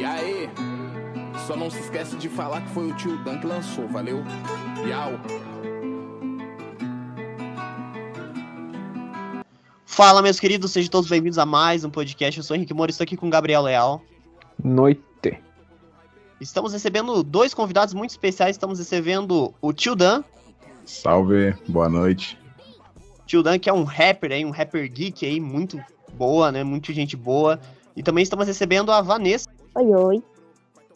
E aí? Só não se esquece de falar que foi o tio Dan que lançou, valeu? Yau. Fala, meus queridos, sejam todos bem-vindos a mais um podcast. Eu sou o Henrique Moura, estou aqui com o Gabriel Leal. Noite. Estamos recebendo dois convidados muito especiais. Estamos recebendo o Tio Dan. Salve, boa noite. Tio Dan, que é um rapper aí, um rapper geek aí, muito boa, né? Muita gente boa. E também estamos recebendo a Vanessa. Oi, oi.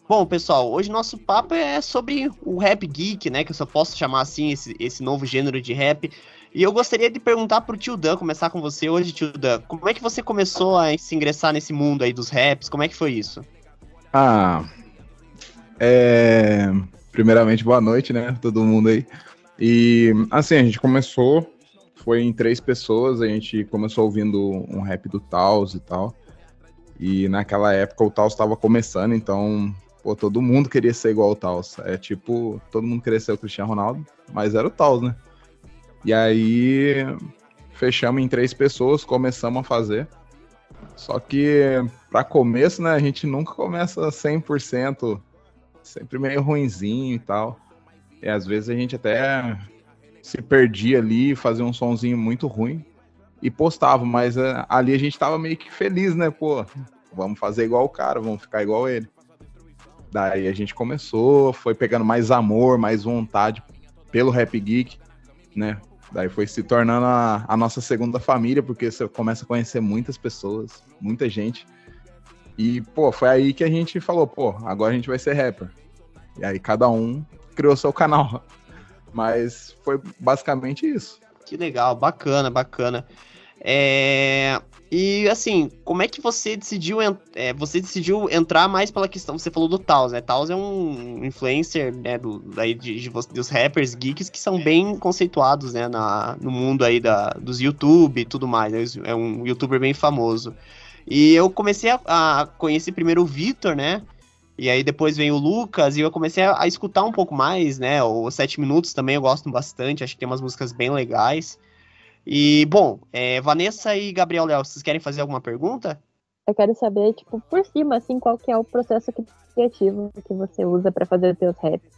Bom, pessoal, hoje nosso papo é sobre o rap geek, né? Que eu só posso chamar assim esse, esse novo gênero de rap. E eu gostaria de perguntar pro Tio Dan, começar com você hoje, Tio Dan. Como é que você começou a se ingressar nesse mundo aí dos raps? Como é que foi isso? Ah, é... primeiramente, boa noite, né? Todo mundo aí. E assim, a gente começou, foi em três pessoas, a gente começou ouvindo um rap do Taos e tal. E naquela época o Taos estava começando, então, pô, todo mundo queria ser igual ao Taos. É tipo, todo mundo queria ser o Cristiano Ronaldo, mas era o Taos, né? E aí fechamos em três pessoas, começamos a fazer. Só que para começo, né, a gente nunca começa 100%, sempre meio ruinzinho e tal. E às vezes a gente até se perdia ali, fazia um sonzinho muito ruim e postava, mas uh, ali a gente tava meio que feliz, né, pô, vamos fazer igual o cara, vamos ficar igual ele. Daí a gente começou, foi pegando mais amor, mais vontade pelo Rap Geek, né? Daí foi se tornando a, a, nossa segunda família, porque você começa a conhecer muitas pessoas, muita gente. E, pô, foi aí que a gente falou, pô, agora a gente vai ser rapper. E aí cada um criou seu canal. Mas foi basicamente isso. Que legal, bacana, bacana. É... E assim, como é que você decidiu, é, você decidiu entrar mais pela questão? Você falou do Taos, né? Taos é um influencer, né, do, daí de, de, dos rappers geeks que são bem conceituados, né, na, no mundo aí da, dos YouTube e tudo mais. Né? É um youtuber bem famoso. E eu comecei a, a conhecer primeiro o Victor, né? E aí depois vem o Lucas e eu comecei a, a escutar um pouco mais, né? Os Sete Minutos também eu gosto bastante, acho que tem umas músicas bem legais. E, bom, é, Vanessa e Gabriel Léo, vocês querem fazer alguma pergunta? Eu quero saber, tipo, por cima, assim, qual que é o processo criativo que você usa para fazer os seus raps.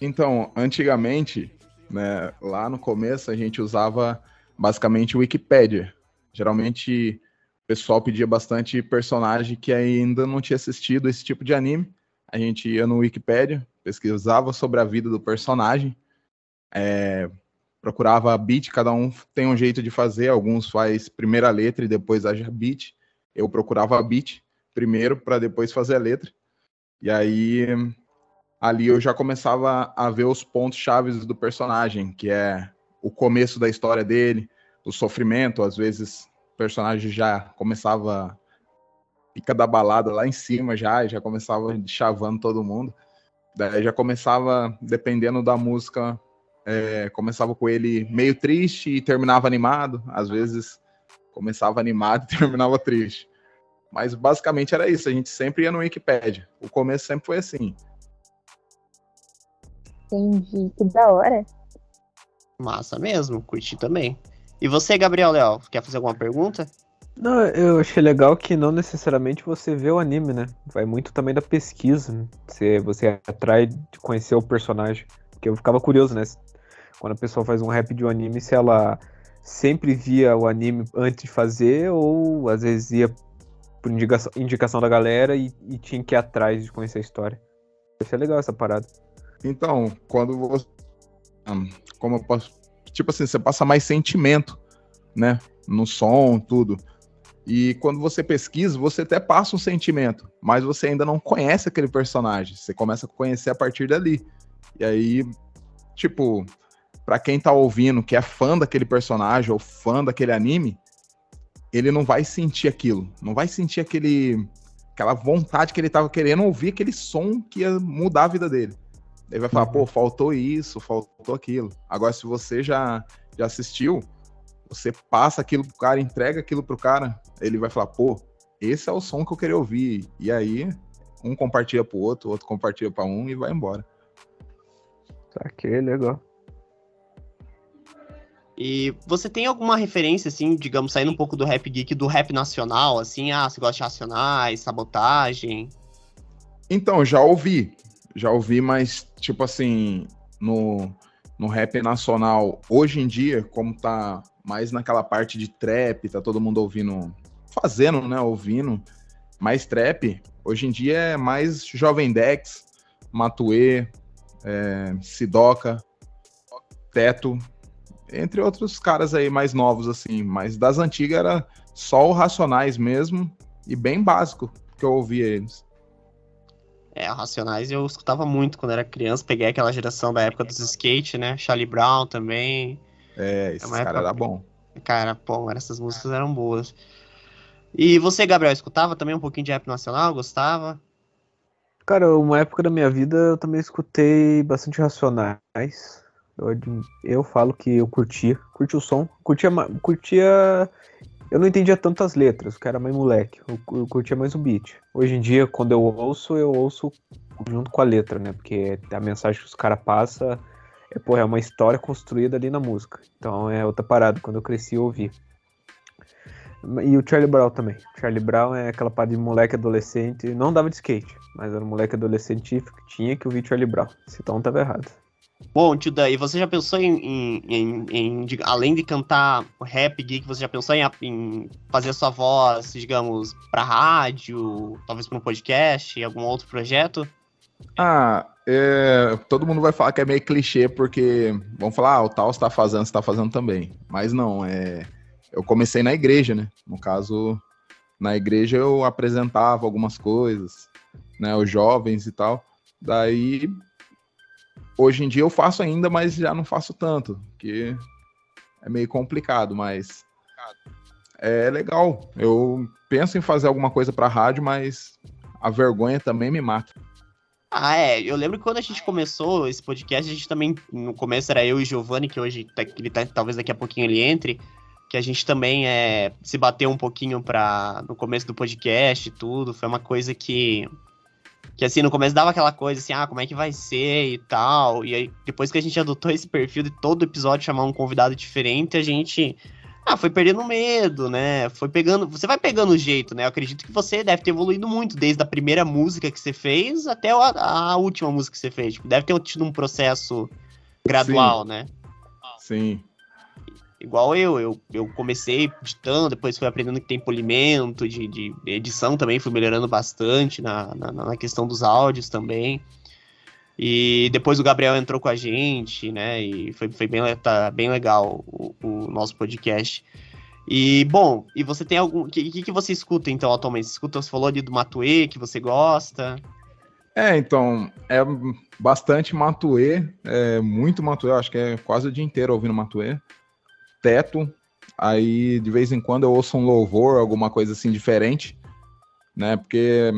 Então, antigamente, né, lá no começo, a gente usava basicamente o Wikipedia. Geralmente, o pessoal pedia bastante personagem que ainda não tinha assistido esse tipo de anime. A gente ia no Wikipedia, pesquisava sobre a vida do personagem, é, procurava a beat, cada um tem um jeito de fazer, alguns faz primeira letra e depois a beat. Eu procurava a beat primeiro para depois fazer a letra. E aí ali eu já começava a ver os pontos chaves do personagem, que é o começo da história dele, o sofrimento, às vezes personagem já começava fica da balada lá em cima já, já começava chavando todo mundo. Daí já começava, dependendo da música, é, começava com ele meio triste e terminava animado. Às vezes começava animado e terminava triste. Mas basicamente era isso, a gente sempre ia no Wikipedia. O começo sempre foi assim. Entendi, que da hora. Massa mesmo, curti também. E você, Gabriel Leal, quer fazer alguma pergunta? Não, eu achei legal que não necessariamente você vê o anime, né? Vai muito também da pesquisa. Né? Você, você atrai de conhecer o personagem. Porque eu ficava curioso, né? quando a pessoa faz um rap de um anime, se ela sempre via o anime antes de fazer, ou às vezes ia por indicação, indicação da galera e, e, tinha que ir atrás de conhecer a história. Isso é legal essa parada. Então, quando você. Como eu posso. Tipo assim, você passa mais sentimento, né? No som, tudo. E quando você pesquisa, você até passa um sentimento, mas você ainda não conhece aquele personagem. Você começa a conhecer a partir dali. E aí, tipo, para quem tá ouvindo, que é fã daquele personagem ou fã daquele anime, ele não vai sentir aquilo, não vai sentir aquele aquela vontade que ele tava querendo ouvir aquele som que ia mudar a vida dele. Ele vai falar, uhum. pô, faltou isso, faltou aquilo. Agora, se você já, já assistiu, você passa aquilo pro cara, entrega aquilo pro cara, ele vai falar, pô, esse é o som que eu queria ouvir. E aí, um compartilha pro outro, outro compartilha para um e vai embora. Saquei, legal. E você tem alguma referência, assim, digamos, saindo um pouco do rap geek, do rap nacional, assim, ah, você gosta de Racionais, Sabotagem? Então, já ouvi. Já ouvi, mas, tipo assim, no, no rap nacional, hoje em dia, como tá mais naquela parte de trap, tá todo mundo ouvindo, fazendo, né? Ouvindo mais trap. Hoje em dia é mais Jovem Dex, Matue, é, Sidoca, Teto, entre outros caras aí mais novos, assim. Mas das antigas era só o Racionais mesmo e bem básico que eu ouvia eles. É, Racionais eu escutava muito quando era criança, peguei aquela geração da época dos skate, né? Charlie Brown também. É, esse cara época- era bom. Cara, pô, essas músicas eram boas. E você, Gabriel, escutava também um pouquinho de rap nacional? Gostava? Cara, uma época da minha vida eu também escutei bastante Racionais. Eu, eu falo que eu curtia, curti o som, curtia, curtia. Eu não entendia tanto as letras, que era mais moleque. Eu, eu curtia mais o beat. Hoje em dia, quando eu ouço, eu ouço junto com a letra, né? Porque a mensagem que os caras passam é, porra, é uma história construída ali na música. Então é outra parada. Quando eu cresci, eu ouvi. E o Charlie Brown também. Charlie Brown é aquela parada de moleque adolescente. Não dava de skate, mas era um moleque adolescente que tinha que ouvir Charlie Brown. Esse tom tava errado. Bom, tio Dan, e você já pensou em, em- em- em, dig- além de cantar rap geek, você já pensou em, fazer sua voz, digamos, pra rádio, talvez pra um podcast, algum outro projeto? Ah, é, todo mundo vai falar que é meio clichê, porque vão falar, ah, o tal está fazendo, você tá fazendo também. Mas não, é. Eu comecei na igreja, né? No caso, na igreja eu apresentava algumas coisas, né? Os jovens e tal. Daí, hoje em dia eu faço ainda, mas já não faço tanto, porque é meio complicado, mas é legal. Eu penso em fazer alguma coisa pra rádio, mas a vergonha também me mata. Ah, é. Eu lembro que quando a gente começou esse podcast, a gente também. No começo era eu e Giovanni, que hoje tá- ele tá- talvez daqui a pouquinho ele entre. Que a gente também é, se bateu um pouquinho pra, no começo do podcast e tudo. Foi uma coisa que. Que assim, no começo dava aquela coisa assim, ah, como é que vai ser e tal. E aí, depois que a gente adotou esse perfil de todo episódio chamar um convidado diferente, a gente. Ah, foi perdendo medo, né? Foi pegando. Você vai pegando o jeito, né? Eu acredito que você deve ter evoluído muito, desde a primeira música que você fez até a, a última música que você fez. Tipo, deve ter tido um processo gradual, né? Sim. Igual eu, eu, eu comecei editando, depois fui aprendendo que tem polimento, de, de edição também, fui melhorando bastante na, na, na questão dos áudios também. E depois o Gabriel entrou com a gente, né? E foi, foi bem, tá bem legal o, o nosso podcast. E, bom, e você tem algum. O que, que, você escuta então atualmente? Você escuta, você falou ali do Matue, que você gosta. É, então, é bastante Matuê, é muito Matuê, acho que é quase o dia inteiro ouvindo Matuê. Teto, aí de vez em quando eu ouço um louvor, alguma coisa assim diferente, né? Porque,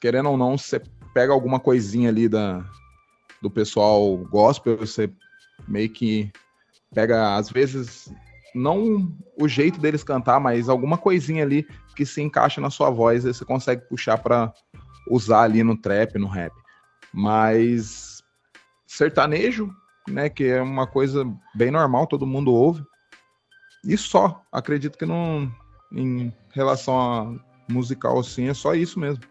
querendo ou não, você pega alguma coisinha ali da, do pessoal gospel, você meio que pega, às vezes, não o jeito deles cantar, mas alguma coisinha ali que se encaixa na sua voz, aí você consegue puxar para usar ali no trap, no rap. Mas sertanejo, né, que é uma coisa bem normal, todo mundo ouve. E só, acredito que não em relação a musical assim, é só isso mesmo.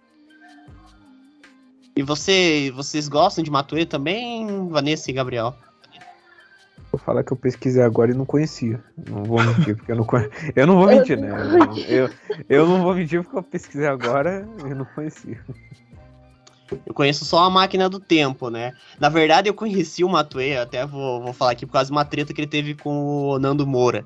E você, vocês gostam de Matue também, Vanessa e Gabriel? Vou falar que eu pesquisei agora e não conhecia. Não vou mentir, porque eu não conheço. Eu não vou mentir, né? Eu, eu não vou mentir porque eu pesquisei agora e não conhecia. Eu conheço só a máquina do tempo, né? Na verdade, eu conheci o Matue, até vou, vou falar aqui por causa de uma treta que ele teve com o Nando Moura.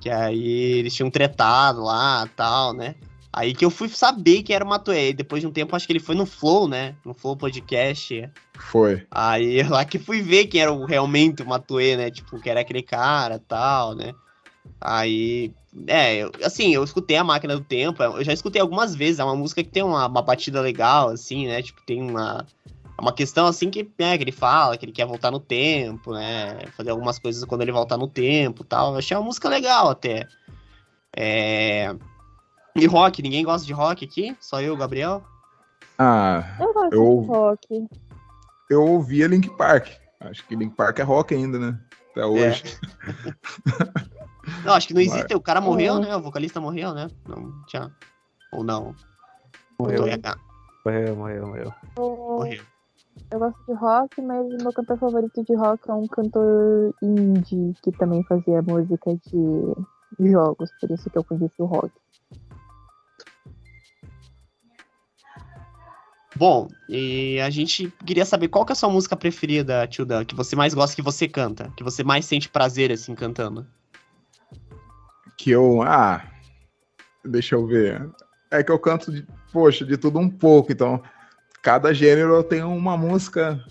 Que aí eles tinham tretado lá tal, né? Aí que eu fui saber que era o Matue. Depois de um tempo, acho que ele foi no Flow, né? No Flow Podcast. Foi. Aí lá que fui ver quem era o, realmente o Matue, né? Tipo, que era aquele cara tal, né? Aí, é, eu- assim, eu escutei a Máquina do Tempo, eu já escutei algumas vezes, é uma música que tem uma, uma batida legal, assim, né? Tipo, tem uma, uma questão, assim, que, né, que ele fala, que ele quer voltar no tempo, né? Fazer algumas coisas quando ele voltar no tempo tal. Eu achei uma música legal até. É... E rock, ninguém gosta de rock aqui? Só eu, Gabriel? Ah, Eu gosto Eu- de rock. eu ouvia Link Park. Acho que Link Park é rock ainda, né? Até hoje. Não, acho que não Mas- existe. O cara morreu, É. né? O vocalista morreu, né? Não tinha. Ou não. Morreu. Morreu, morreu, morreu. Eu, Morreu. Eu gosto de rock, mas o meu cantor favorito de rock é um cantor indie que também fazia música de jogos, por isso que eu conheci o rock. Bom, e a gente queria saber qual que é a sua música preferida, Tio Dan, que você mais gosta que você canta, que você mais sente prazer, assim, cantando. Que eu. Ah. Deixa eu ver. É que eu canto, de, poxa, de tudo um pouco. Então, cada gênero tenho uma música,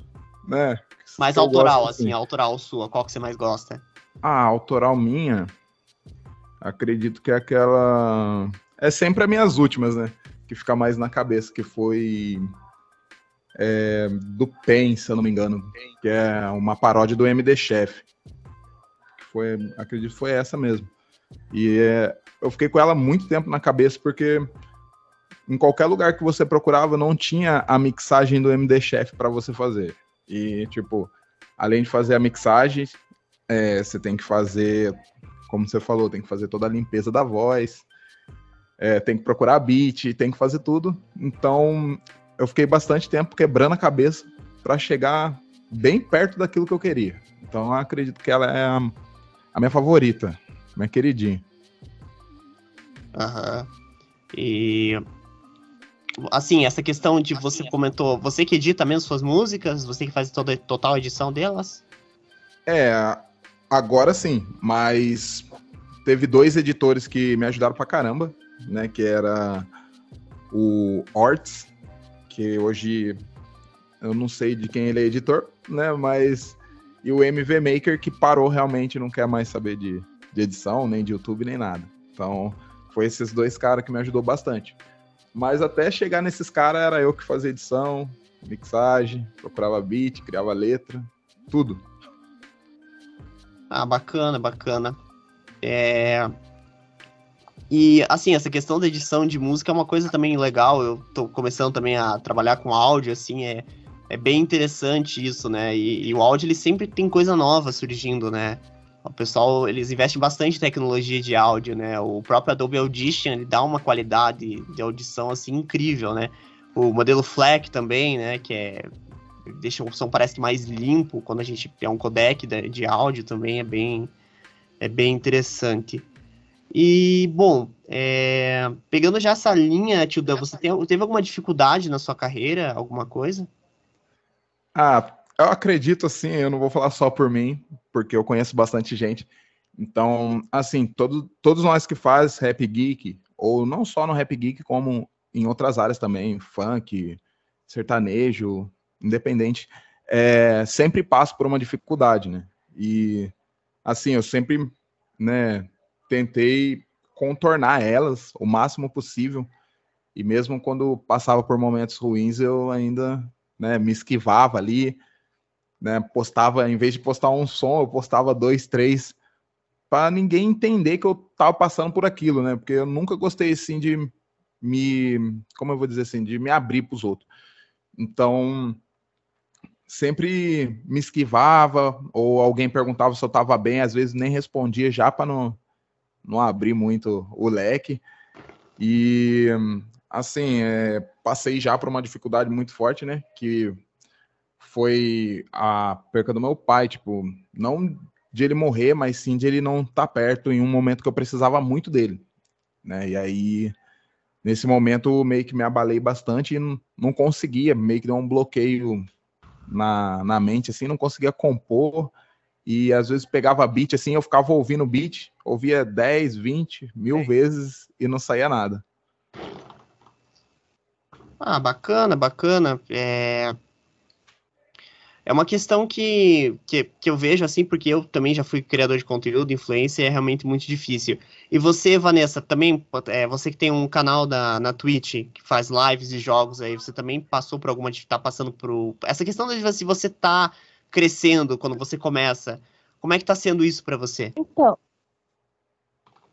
né? Mais autoral, gosto, assim, autoral sua, qual que você mais gosta? Ah, autoral minha. Acredito que é aquela. É sempre as minhas últimas, né? Que fica mais na cabeça, que foi. é, do PEN, se eu não me engano. Que é uma paródia do MD Chef. Que foi, acredito que foi essa mesmo. E é, eu fiquei com ela muito tempo na cabeça, porque em qualquer lugar que você procurava não tinha a mixagem do MD Chef para você fazer. E, tipo, além de fazer a mixagem, é, você tem que fazer, como você falou, tem que fazer toda a limpeza da voz, é, tem que procurar beat, tem que fazer tudo. Então, eu fiquei bastante tempo quebrando a cabeça para chegar bem perto daquilo que eu queria. Então, eu acredito que ela é a, a minha favorita, minha queridinha. Aham. E. Assim, essa questão de você comentou, você que edita mesmo suas músicas, você que faz toda total edição delas? É, agora sim, mas teve dois editores que me ajudaram pra caramba, né? Que era o Orts, que hoje eu não sei de quem ele é editor, né? Mas. E o MV Maker, que parou realmente, não quer mais saber de, de edição, nem de YouTube, nem nada. Então, foi esses dois caras que me ajudou bastante. Mas até chegar nesses caras, era eu que fazia edição, mixagem, procurava beat, criava letra, tudo. Ah, bacana, bacana. É... E, assim, essa questão da edição de música é uma coisa também legal. Eu tô começando também a trabalhar com áudio, assim, é, é bem interessante isso, né? E, e o áudio, ele sempre tem coisa nova surgindo, né? O pessoal, eles investem bastante em tecnologia de áudio, né? O próprio Adobe Audition, ele dá uma qualidade de audição, assim, incrível, né? O modelo FLAC também, né? Que é... Deixa o som parece mais limpo quando a gente... É um codec de, de áudio também, é bem... É bem interessante. E, bom, é, pegando já essa linha, Tio Dan, você tem, teve alguma dificuldade na sua carreira, alguma coisa? Ah, eu acredito assim, eu não vou falar só por mim, porque eu conheço bastante gente. Então, assim, todo, todos nós que faz rap geek, ou não só no rap geek, como em outras áreas também, funk, sertanejo, independente, é, sempre passo por uma dificuldade, né? E, assim, eu sempre, né, tentei contornar elas o máximo possível. E mesmo quando passava por momentos ruins, eu ainda né, me esquivava ali, né, postava, em vez de postar um som, eu postava dois, três, para ninguém entender que eu tava passando por aquilo, né? Porque eu nunca gostei assim de me, como eu vou dizer assim, de me abrir para os outros. Então, sempre me esquivava, ou alguém perguntava se eu estava bem, às vezes nem respondia já para não, não abrir muito o leque. E assim, é, passei já por uma dificuldade muito forte, né? Que foi a perca do meu pai, tipo, não de ele morrer, mas sim de ele não estar tá perto em um momento que eu precisava muito dele, né? E aí, nesse momento, meio que me abalei bastante e não, não conseguia, meio que deu um bloqueio na, na mente, assim, não conseguia compor. E às vezes pegava beat, assim, eu ficava ouvindo beat, ouvia 10, 20, mil vezes e não saía nada. Ah, bacana, bacana. É, é uma questão que, que, que eu vejo assim, porque eu também já fui criador de conteúdo, influência, é realmente muito difícil. E você, Vanessa, também, é, você que tem um canal da, na Twitch, que faz lives de jogos aí, você também passou por alguma, tá passando por... Essa questão de se você tá crescendo quando você começa, como é que tá sendo isso para você? Então,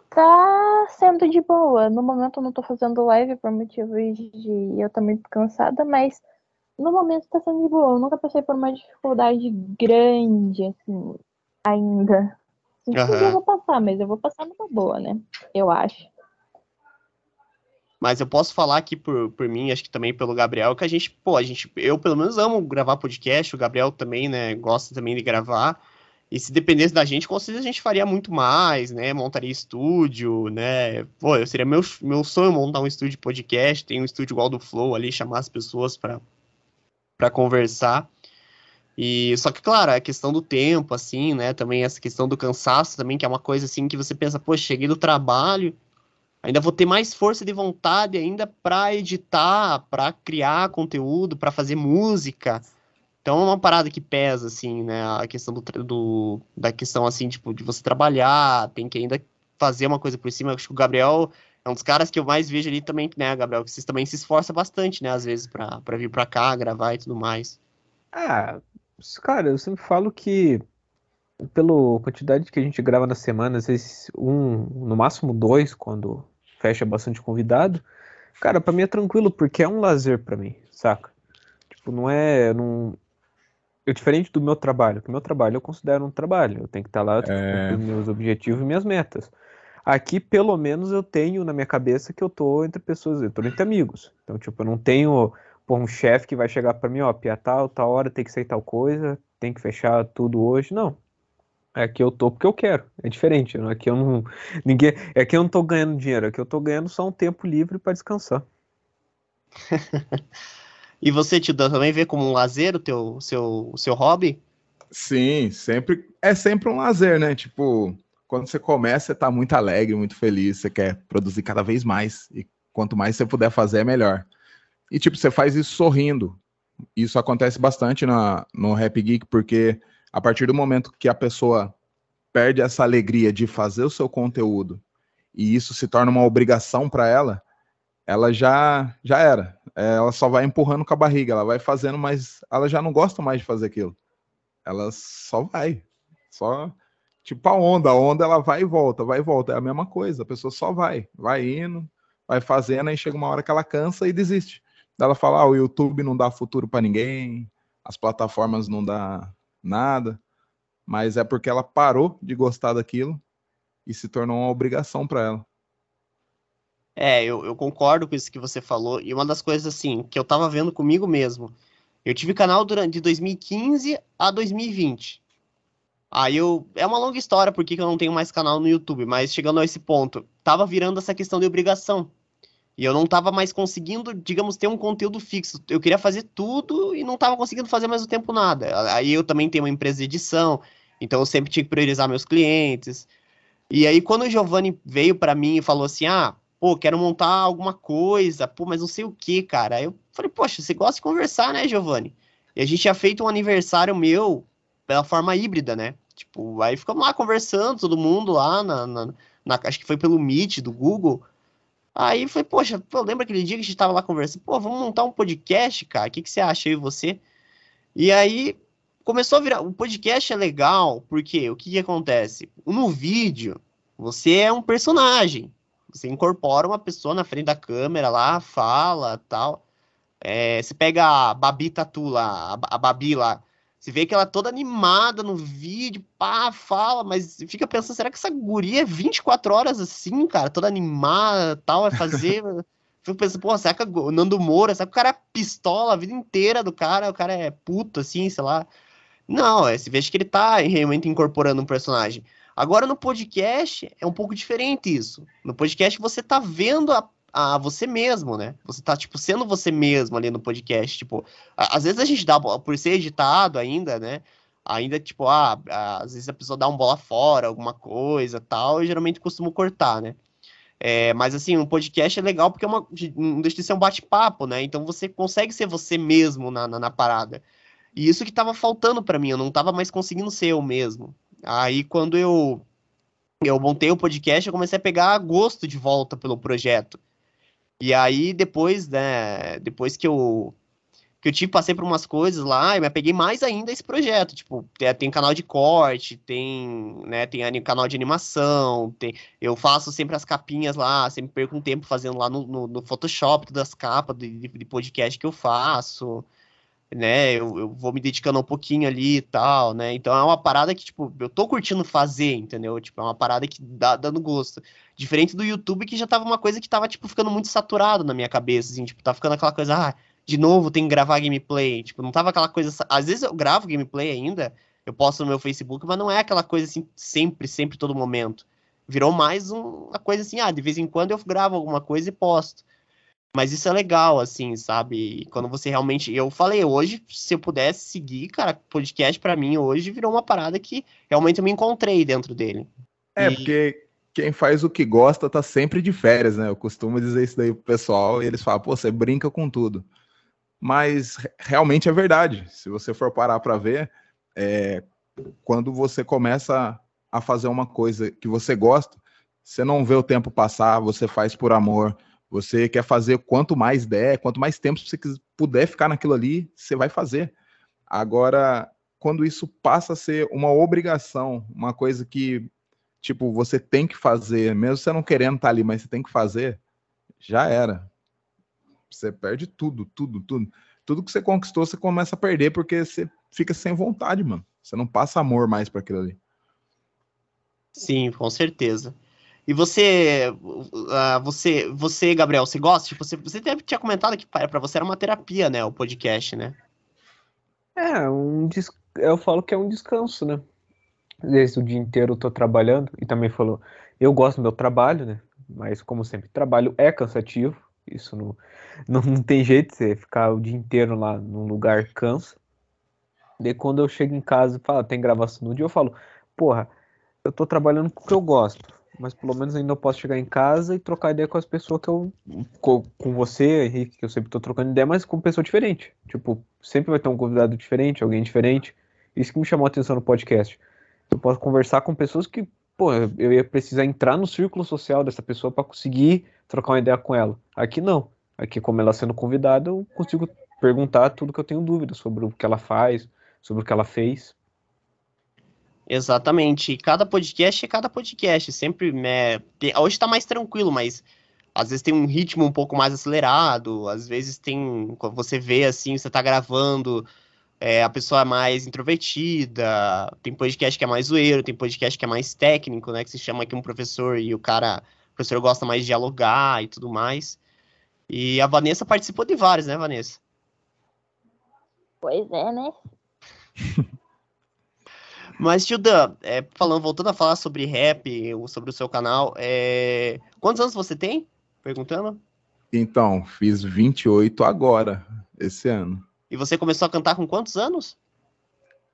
tá sendo de boa. No momento eu não tô fazendo live por motivos de eu tô muito cansada, mas no momento tá sendo de boa. Eu nunca passei por uma dificuldade grande, assim, ainda. Uhum. Eu vou passar, mas eu vou passar numa boa, né? Eu acho. Mas eu posso falar aqui por, por mim, acho que também pelo Gabriel, que a gente, pô, a gente, eu pelo menos amo gravar podcast, o Gabriel também, né, gosta também de gravar. E se dependesse da gente, com certeza a gente faria muito mais, né? Montaria estúdio, né? Pô, eu seria meu, meu sonho montar um estúdio de podcast, tem um estúdio igual do Flow ali, chamar as pessoas para conversar. E só que, claro, a questão do tempo, assim, né? Também essa questão do cansaço também, que é uma coisa assim que você pensa, pô, cheguei do trabalho, ainda vou ter mais força de vontade ainda para editar, para criar conteúdo, para fazer música. Então é uma parada que pesa, assim, né? A questão do, do, da questão, assim, tipo, de você trabalhar, tem que ainda fazer uma coisa por cima. Acho que o Gabriel é um dos caras que eu mais vejo ali também, né, Gabriel? Que vocês também se esforça bastante, né, às vezes, pra, pra vir pra cá, gravar e tudo mais. Ah, cara, eu sempre falo que pela quantidade que a gente grava na semana, às vezes um, no máximo dois, quando fecha bastante convidado, cara, para mim é tranquilo, porque é um lazer para mim, saca? Tipo, não é. Não, eu, diferente do meu trabalho, que o meu trabalho eu considero um trabalho. Eu tenho que estar lá é... com meus objetivos e minhas metas. Aqui, pelo menos, eu tenho na minha cabeça que eu tô entre pessoas, eu tô entre amigos. Então, tipo, eu não tenho por um chefe que vai chegar para mim, ó, pia tal, tal hora tem que sair tal coisa, tem que fechar tudo hoje. Não. Aqui eu tô porque eu quero. É diferente. Né? Aqui eu não. Ninguém. Aqui eu não tô ganhando dinheiro. Aqui eu tô ganhando só um tempo livre para descansar. E você, Tio também vê como um lazer o teu, seu, o seu hobby? Sim, sempre é sempre um lazer, né? Tipo, quando você começa, você tá muito alegre, muito feliz, você quer produzir cada vez mais. E quanto mais você puder fazer, é melhor. E, tipo, você faz isso sorrindo. Isso acontece bastante na, no Rap Geek, porque a partir do momento que a pessoa perde essa alegria de fazer o seu conteúdo e isso se torna uma obrigação para ela, ela já já era. É, ela só vai empurrando com a barriga, ela vai fazendo, mas ela já não gosta mais de fazer aquilo. Ela só vai. Só tipo a onda, a onda ela vai e volta, vai e volta, é a mesma coisa, a pessoa só vai, vai indo, vai fazendo e chega uma hora que ela cansa e desiste. Ela fala: ah, "O YouTube não dá futuro para ninguém, as plataformas não dá nada". Mas é porque ela parou de gostar daquilo e se tornou uma obrigação para ela. É, eu, eu concordo com isso que você falou. E uma das coisas, assim, que eu tava vendo comigo mesmo. Eu tive canal durante de 2015 a 2020. Aí eu. É uma longa história porque eu não tenho mais canal no YouTube, mas chegando a esse ponto, tava virando essa questão de obrigação. E eu não tava mais conseguindo, digamos, ter um conteúdo fixo. Eu queria fazer tudo e não tava conseguindo fazer mais o tempo nada. Aí eu também tenho uma empresa de edição, então eu sempre tinha que priorizar meus clientes. E aí quando o Giovanni veio para mim e falou assim: "Ah, pô, quero montar alguma coisa, pô, mas não sei o que, cara. Aí eu falei, poxa, você gosta de conversar, né, Giovanni? E a gente tinha feito um aniversário meu pela forma híbrida, né? Tipo, aí ficamos lá conversando, todo mundo lá, na, na, na acho que foi pelo Meet do Google. Aí foi, poxa, pô, lembra aquele dia que a gente tava lá conversando? Pô, vamos montar um podcast, cara? O que, que você acha aí, você? E aí começou a virar. O podcast é legal, porque o que, que acontece? No vídeo, você é um personagem. Você incorpora uma pessoa na frente da câmera lá, fala tal. É, você pega a Babi Tatu lá, a, a Babi lá. Você vê que ela é toda animada no vídeo, pá, fala, mas fica pensando, será que essa guria é 24 horas assim, cara? Toda animada tal, vai fazer. Fico pensando, pô, será que o Nando Moura, será que o cara é pistola a vida inteira do cara, o cara é puto, assim, sei lá. Não, é, você vê que ele tá realmente incorporando um personagem. Agora no podcast é um pouco diferente isso. No podcast você tá vendo a, a você mesmo, né? Você tá, tipo, sendo você mesmo ali no podcast. Tipo, às vezes a gente dá, por ser editado ainda, né? Ainda, tipo, ah, às vezes a pessoa dá um bola fora, alguma coisa tal, e geralmente costumo cortar, né? É, mas assim, um podcast é legal porque é uma, não deixa de ser um bate-papo, né? Então você consegue ser você mesmo na, na, na parada. E isso que tava faltando para mim, eu não tava mais conseguindo ser eu mesmo. Aí quando eu eu montei o podcast, eu comecei a pegar gosto de volta pelo projeto. E aí depois, né, depois que eu que eu tive passei por umas coisas lá, eu me peguei mais ainda esse projeto, tipo, tem, tem canal de corte, tem, né, tem canal de animação, tem, eu faço sempre as capinhas lá, sempre perco um tempo fazendo lá no, no, no Photoshop todas as capas de, de podcast que eu faço. Né? Eu, eu vou me dedicando um pouquinho ali e tal, né? Então é uma parada que, tipo, eu tô curtindo fazer, entendeu? Tipo, é uma parada que dá dando gosto. Diferente do YouTube, que já tava uma coisa que tava, tipo, ficando muito saturado na minha cabeça, assim, tipo, tá ficando aquela coisa, ah, de novo tem que gravar gameplay. Tipo, não tava aquela coisa. Às vezes eu gravo gameplay ainda, eu posto no meu Facebook, mas não é aquela coisa assim, sempre, sempre, todo momento. Virou mais um, uma coisa assim, ah, de vez em quando eu gravo alguma coisa e posto. Mas isso é legal, assim, sabe? Quando você realmente. Eu falei, hoje, se eu pudesse seguir, cara, podcast para mim hoje virou uma parada que realmente eu me encontrei dentro dele. É, e... porque quem faz o que gosta tá sempre de férias, né? Eu costumo dizer isso daí pro pessoal e eles falam, pô, você brinca com tudo. Mas realmente é verdade. Se você for parar para ver, é, quando você começa a fazer uma coisa que você gosta, você não vê o tempo passar, você faz por amor você quer fazer quanto mais der, quanto mais tempo você puder ficar naquilo ali, você vai fazer. Agora, quando isso passa a ser uma obrigação, uma coisa que, tipo, você tem que fazer, mesmo você não querendo estar ali, mas você tem que fazer, já era. Você perde tudo, tudo, tudo. Tudo que você conquistou, você começa a perder porque você fica sem vontade, mano. Você não passa amor mais para aquilo ali. Sim, com certeza. E você, uh, você, você, Gabriel, você gosta? Tipo, você, você tinha comentado que para você era uma terapia, né, o podcast, né? É, um des... eu falo que é um descanso, né? Desde o dia inteiro eu tô trabalhando e também falou, eu gosto do meu trabalho, né? Mas como sempre, trabalho é cansativo, isso não, não, não tem jeito, você ficar o dia inteiro lá num lugar cansa. Daí quando eu chego em casa e falo, tem gravação no dia, eu falo, porra, eu tô trabalhando com o que eu gosto mas pelo menos ainda eu posso chegar em casa e trocar ideia com as pessoas que eu. Com, com você, Henrique, que eu sempre tô trocando ideia, mas com pessoa diferente. Tipo, sempre vai ter um convidado diferente, alguém diferente. Isso que me chamou a atenção no podcast. Eu posso conversar com pessoas que, pô, eu ia precisar entrar no círculo social dessa pessoa para conseguir trocar uma ideia com ela. Aqui não. Aqui, como ela sendo convidada, eu consigo perguntar tudo que eu tenho dúvida sobre o que ela faz, sobre o que ela fez. Exatamente. Cada podcast é cada podcast. Sempre. Né, hoje tá mais tranquilo, mas às vezes tem um ritmo um pouco mais acelerado. Às vezes tem. Quando você vê assim, você tá gravando, é, a pessoa é mais introvertida. Tem podcast que é mais zoeiro, tem podcast que é mais técnico, né? Que se chama aqui um professor e o cara. O professor gosta mais de dialogar e tudo mais. E a Vanessa participou de vários, né, Vanessa? Pois é, né? Mas, Tildan, é, falando, voltando a falar sobre rap, sobre o seu canal, é... quantos anos você tem? Perguntando. Então, fiz 28 agora, esse ano. E você começou a cantar com quantos anos?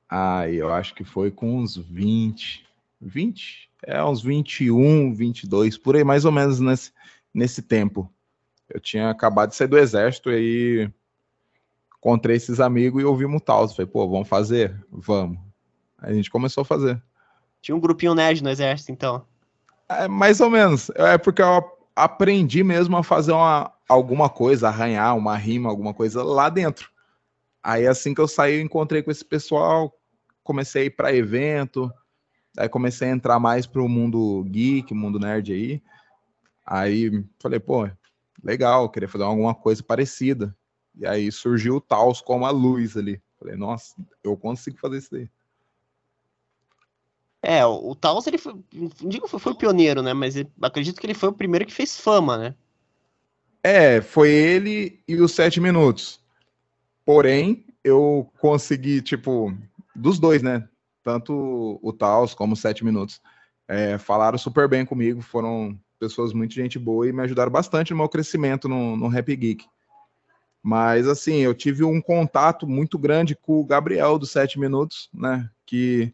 Ah, eu acho que foi com uns 20. 20? É, uns 21, 22, por aí, mais ou menos nesse, nesse tempo. Eu tinha acabado de sair do exército e aí encontrei esses amigos e ouvimos tal. Falei, pô, vamos fazer? Vamos. A gente começou a fazer. Tinha um grupinho nerd no exército, então. É, mais ou menos. É porque eu aprendi mesmo a fazer uma, alguma coisa, arranhar uma rima, alguma coisa lá dentro. Aí assim que eu saí, eu encontrei com esse pessoal, comecei a ir para evento, aí comecei a entrar mais pro mundo geek, mundo nerd aí. Aí falei, pô, legal, queria fazer alguma coisa parecida. E aí surgiu o Taos como a luz ali. Falei, nossa, eu consigo fazer isso daí. É, o Taos, ele foi, digo que foi o pioneiro, né? Mas acredito que ele foi o primeiro que fez fama, né? É, foi ele e os sete minutos. Porém, eu consegui, tipo, dos dois, né? Tanto o Taos como os sete minutos. É, falaram super bem comigo, foram pessoas muito gente boa e me ajudaram bastante no meu crescimento no, no Rap Geek. Mas, assim, eu tive um contato muito grande com o Gabriel dos Sete Minutos, né? Que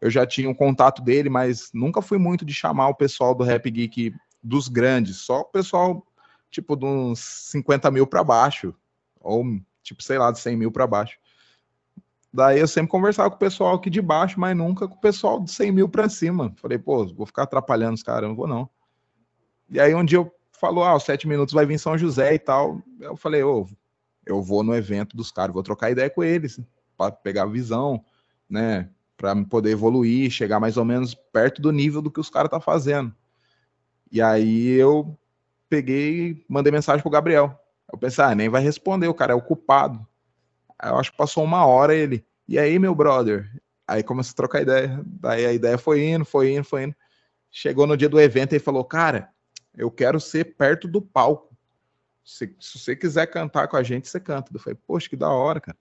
eu já tinha um contato dele, mas nunca fui muito de chamar o pessoal do Rap Geek dos grandes, só o pessoal, tipo, de uns 50 mil para baixo, ou, tipo, sei lá, de 100 mil para baixo. Daí eu sempre conversava com o pessoal aqui de baixo, mas nunca com o pessoal de 100 mil para cima. Falei, pô, vou ficar atrapalhando os caras, não vou não. E aí um dia eu falou, ah, os sete minutos vai vir São José e tal. Eu falei, ô, eu vou no evento dos caras, vou trocar ideia com eles, para pegar visão, né? Para poder evoluir, chegar mais ou menos perto do nível do que os caras tá fazendo. E aí eu peguei, mandei mensagem pro Gabriel. Eu pensei, ah, nem vai responder, o cara é o culpado. Aí eu acho que passou uma hora ele, e aí, meu brother? Aí começou a trocar ideia. Daí a ideia foi indo, foi indo, foi indo. Chegou no dia do evento e falou: Cara, eu quero ser perto do palco. Se, se você quiser cantar com a gente, você canta. Eu falei: Poxa, que da hora, cara.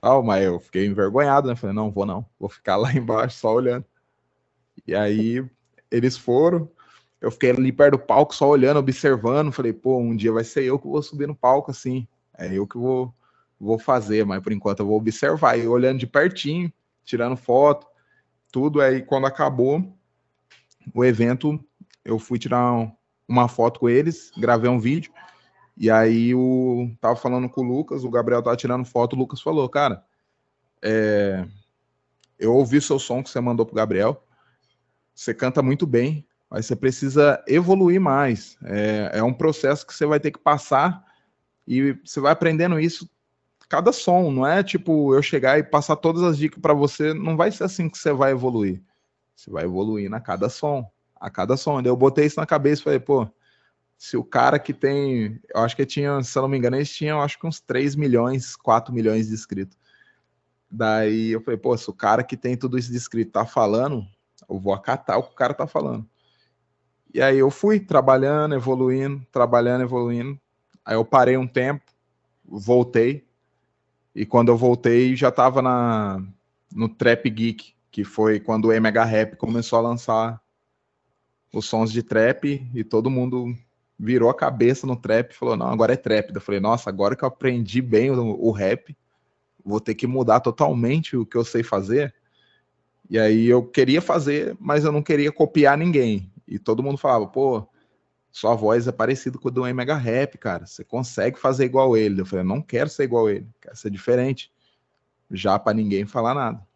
Tal, mas eu fiquei envergonhado, né? Falei: Não, vou não. Vou ficar lá embaixo só olhando. E aí eles foram. Eu fiquei ali perto do palco só olhando, observando. Falei: Pô, um dia vai ser eu que vou subir no palco assim. É eu que vou, vou fazer, mas por enquanto eu vou observar. E olhando de pertinho tirando foto, tudo. Aí quando acabou o evento, eu fui tirar uma foto com eles, gravei um vídeo. E aí o tava falando com o Lucas, o Gabriel tava tirando foto, o Lucas falou, cara, é, eu ouvi seu som que você mandou pro Gabriel. Você canta muito bem, mas você precisa evoluir mais. É, é um processo que você vai ter que passar e você vai aprendendo isso cada som, não é tipo eu chegar e passar todas as dicas para você, não vai ser assim que você vai evoluir. Você vai evoluir a cada som, a cada som. Eu botei isso na cabeça e falei, pô, se o cara que tem, eu acho que tinha, se eu não me engano, eles tinham acho que uns 3 milhões, 4 milhões de inscritos. Daí eu falei, pô, se o cara que tem tudo isso de inscrito tá falando, eu vou acatar o que o cara tá falando. E aí eu fui trabalhando, evoluindo, trabalhando, evoluindo. Aí eu parei um tempo, voltei, e quando eu voltei, já estava na, no Trap Geek, que foi quando o MH Rap começou a lançar os sons de trap e todo mundo virou a cabeça no trap e falou: não, agora é trap. Eu falei: nossa, agora que eu aprendi bem o, o rap, vou ter que mudar totalmente o que eu sei fazer. E aí eu queria fazer, mas eu não queria copiar ninguém. E todo mundo falava: pô, sua voz é parecida com a do Mega Rap, cara. Você consegue fazer igual ele. Eu falei, não quero ser igual ele, quero ser diferente. Já para ninguém falar nada.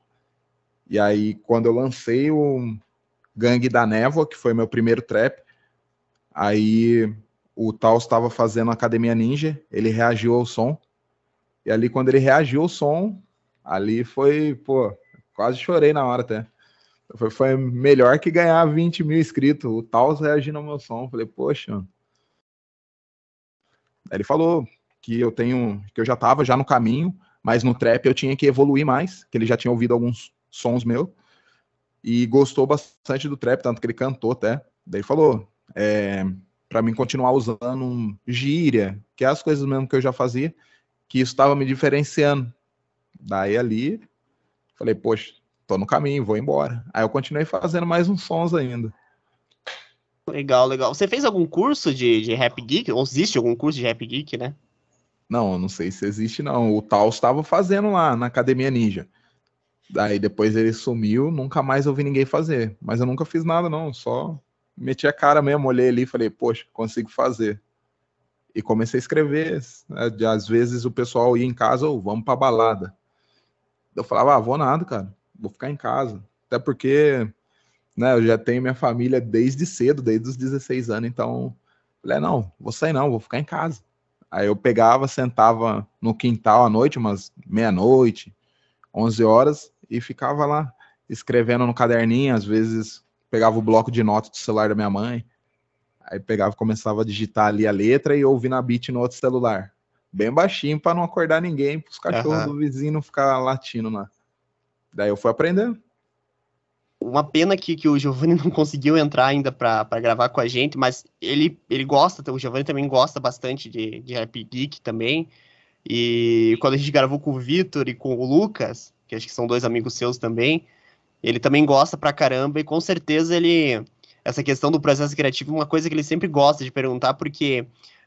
E aí, quando eu lancei o Gangue da Névoa, que foi meu primeiro trap, aí o Tal estava fazendo Academia Ninja, ele reagiu ao som. E ali, quando ele reagiu ao som, ali foi, pô, quase chorei na hora até. Foi, foi melhor que ganhar 20 mil inscritos. O Taos reagindo ao meu som. Falei, poxa. Aí ele falou que eu tenho. que eu já estava já no caminho, mas no trap eu tinha que evoluir mais, que ele já tinha ouvido alguns sons meus. E gostou bastante do trap, tanto que ele cantou até. Daí falou. É, para mim continuar usando gíria, que é as coisas mesmo que eu já fazia, que isso estava me diferenciando. Daí ali, falei, poxa, tô no caminho, vou embora. Aí eu continuei fazendo mais uns sons ainda. Legal, legal. Você fez algum curso de, de Rap Geek? Ou existe algum curso de Rap Geek, né? Não, não sei se existe, não. O Tal estava fazendo lá na Academia Ninja. Daí depois ele sumiu, nunca mais ouvi ninguém fazer. Mas eu nunca fiz nada, não. Só meti a cara mesmo, olhei ali e falei, poxa, consigo fazer. E comecei a escrever. Né? Às vezes o pessoal ia em casa, ou vamos pra balada. Eu falava, ah, vou nada, cara vou ficar em casa. Até porque, né, eu já tenho minha família desde cedo, desde os 16 anos, então, falei, não, vou sair não, vou ficar em casa. Aí eu pegava, sentava no quintal à noite, umas meia-noite, 11 horas, e ficava lá, escrevendo no caderninho, às vezes pegava o bloco de notas do celular da minha mãe, aí pegava começava a digitar ali a letra e ouvir na beat no outro celular. Bem baixinho para não acordar ninguém, para os cachorros uhum. do vizinho não ficar latindo lá. Daí eu fui aprendendo. Uma pena que, que o Giovanni não conseguiu entrar ainda para gravar com a gente, mas ele, ele gosta, o Giovanni também gosta bastante de, de Rap Geek também. E quando a gente gravou com o Vitor e com o Lucas, que acho que são dois amigos seus também, ele também gosta pra caramba e com certeza ele. Essa questão do processo criativo é uma coisa que ele sempre gosta de perguntar, porque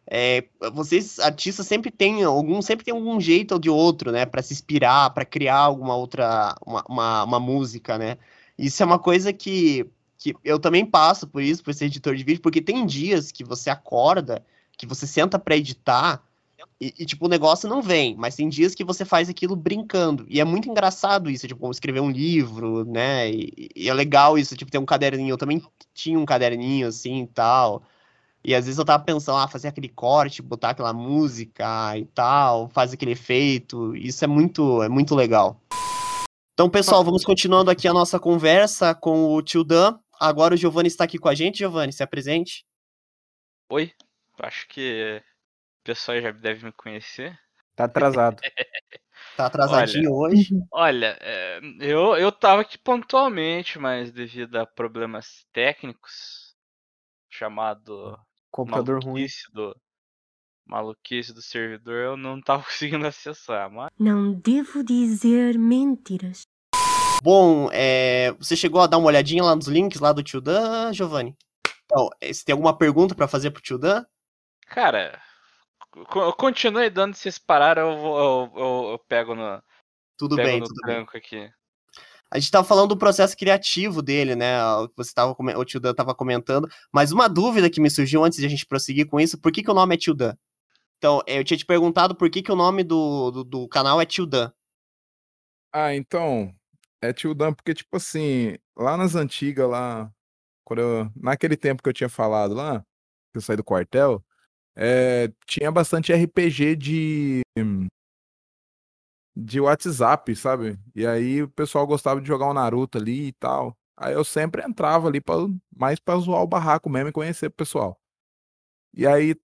é, vocês artistas sempre têm algum sempre tem algum jeito ou de outro né para se inspirar para criar alguma outra uma, uma, uma, música né isso é uma coisa que, que eu também passo por isso por ser editor de vídeo porque tem dias que você acorda que você senta para editar e, e, tipo o negócio não vem mas tem dias que você faz aquilo brincando e é muito engraçado isso tipo escrever um livro né e, e é legal isso tipo ter um caderninho eu também tinha um caderninho assim e tal e às vezes eu tava pensando, ah, fazer aquele corte, botar aquela música e tal, fazer aquele efeito. Isso é muito, é muito legal. Então, pessoal, vamos continuando aqui a nossa conversa com o tio Dan. Agora o Giovanni está aqui com a gente. Giovanni, se apresente. Oi, acho que pessoal já deve me conhecer. Tá atrasado. Tá atrasadinho hoje. Olha, é, eu, eu tava aqui pontualmente, mas devido a problemas técnicos, chamado Computador ruim. maluquice do, maluquice do servidor, eu não tava conseguindo acessar. Mas Não devo dizer mentiras. Bom, é, você chegou a dar uma olhadinha lá nos links lá do Tio Dan, Giovanni? Então, é, você tem alguma pergunta pra fazer pro Tio Dan? Cara, continue dando se vocês pararam, eu, vou, eu, eu- eu pego no, Tudo pego bem, no tudo bem. tranco aqui. A gente tava falando do processo criativo dele, né? O que você tava, o Tio Dan tava comentando. Mas uma dúvida que me surgiu antes de a gente prosseguir com isso, por que, que o nome é Tio Dan? Então, eu tinha te perguntado por que, que o nome do, do, do canal é Tio Dan. Ah, então, é tio Dan, porque, tipo assim, lá nas antigas, lá, quando eu- naquele tempo que eu tinha falado lá, que eu saí do quartel, é, tinha bastante RPG de, de WhatsApp, sabe? E aí o pessoal gostava de jogar um Naruto ali e tal. Aí eu sempre entrava ali pra, mais pra zoar o barraco mesmo e conhecer o pessoal. E aí,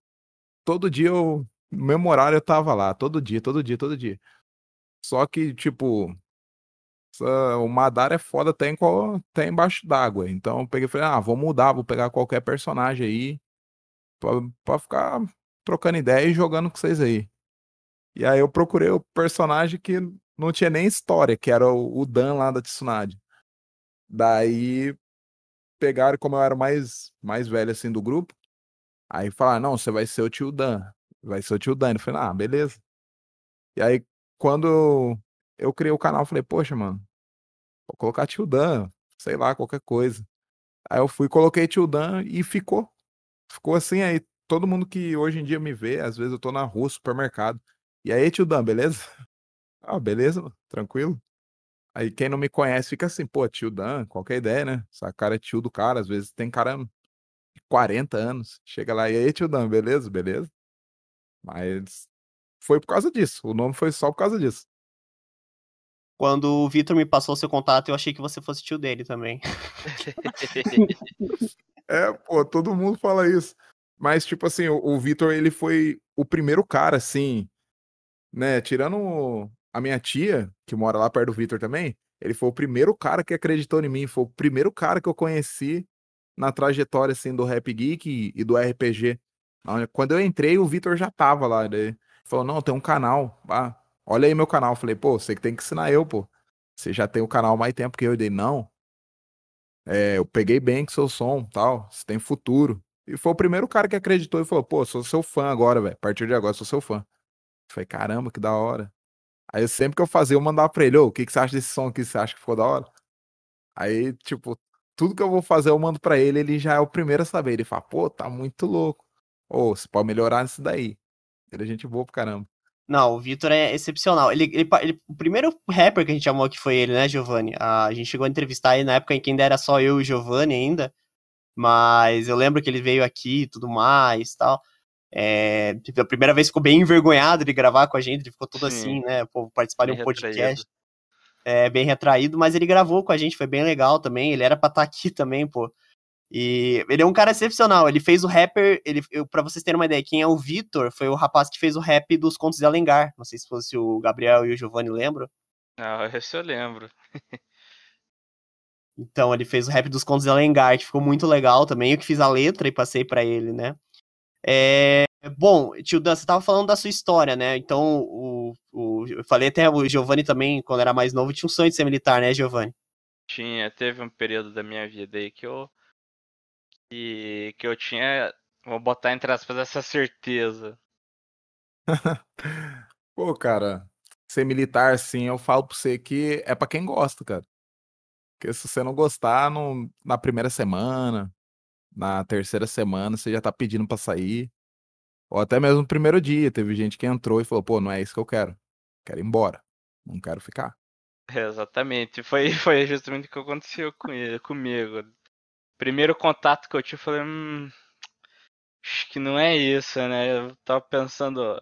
todo dia eu, no mesmo horário eu tava lá, todo dia, todo dia, todo dia. Só que, tipo, o Madara é foda até, em até embaixo d'água. Então eu peguei e falei, ah, vou mudar, vou pegar qualquer personagem aí pra ficar trocando ideia e jogando com vocês aí. E aí eu procurei o personagem que não tinha nem história, que era o, Dan lá da Tsunade. Daí pegaram, como eu era mais, mais velho assim do grupo, aí falaram, não, você vai ser o tio Dan. Vai ser o tio Dan. Eu falei, ah, beleza. E aí, quando eu criei o canal, falei, poxa, mano, vou colocar tio Dan, sei lá, qualquer coisa. Aí eu fui, coloquei tio Dan e ficou. Ficou assim, aí todo mundo que hoje em dia me vê, às vezes eu tô na rua, supermercado. E aí, tio Dan, beleza? Ah, beleza, mano, tranquilo. Aí quem não me conhece fica assim, pô, tio Dan, qualquer ideia, né? Essa cara é tio do cara, às vezes tem cara de 40 anos. Chega lá, e aí, tio Dan, beleza? Beleza? Mas foi por causa disso. O nome foi só por causa disso. Quando o Vitor me passou seu contato, eu achei que você fosse tio dele também. É, pô, todo mundo fala isso. Mas, tipo assim, o, o Vitor, ele foi o primeiro cara, assim, né? Tirando a minha tia, que mora lá perto do Vitor também, ele foi o primeiro cara que acreditou em mim. Foi o primeiro cara que eu conheci na trajetória, assim, do Rap Geek e, e do RPG. Quando eu entrei, o Vitor já tava lá. Daí ele falou: Não, tem um canal. Ah, olha aí meu canal. Eu falei: Pô, você que tem que ensinar eu, pô. Você já tem o canal há mais tempo que eu. Dei: Não. É, eu peguei bem com seu som, tal, você tem futuro. E foi o primeiro cara que acreditou e falou, pô, sou seu fã agora, velho. A partir de agora, sou seu fã. Eu falei, caramba, que da hora. Aí sempre que eu fazia, eu mandava pra ele, ô, o que, que você acha desse som aqui? Você acha que ficou da hora? Aí, tipo, tudo que eu vou fazer, eu mando pra ele, ele já é o primeiro a saber. Ele fala, pô, tá muito louco. Ô, você pode melhorar nisso daí. Ele é gente boa pro caramba. Não, o Vitor é excepcional. Ele, ele, ele- o primeiro rapper que a gente chamou aqui foi ele, né, Giovanni? A, gente chegou a entrevistar ele na época em que ainda era só eu e o Giovanni ainda. Mas eu lembro que ele veio aqui e tudo mais tal. É, a primeira vez ficou bem envergonhado de gravar com a gente, ele ficou todo Sim. assim, né? Pô, participar de um podcast. retraído. É, bem retraído, mas ele gravou com a gente, foi bem legal também. Ele era pra estar aqui também, pô. E ele é um cara excepcional. Ele fez o rapper. Ele, eu, pra vocês terem uma ideia, quem é o Vitor foi o rapaz que fez o rap dos Contos de Alengar. Não sei se fosse o Gabriel e o Giovanni lembram. Não, esse eu lembro. Então, ele fez o rap dos Contos de Alengar, que ficou muito legal também. Eu que fiz a letra e passei pra ele, né? É, bom, tio Dan, você tava falando da sua história, né? Então, o, o, eu falei até o Giovanni também, quando era mais novo, tinha um sonho de ser militar, né, Giovanni? Tinha, teve um período da minha vida aí que eu. Que, que eu tinha. Vou botar entre aspas essa certeza. Pô, cara, ser militar, assim, eu falo pra você que é pra quem gosta, cara. Porque se você não gostar, não, na primeira semana, na terceira semana, você já tá pedindo pra sair. Ou até mesmo no primeiro dia, teve gente que entrou e falou, pô, não é isso que eu quero. Quero ir embora. Não quero ficar. Exatamente. Foi, foi justamente o que aconteceu com ele, comigo. Primeiro contato que eu tive, eu falei, hum, acho que não é isso, né? Eu tava pensando,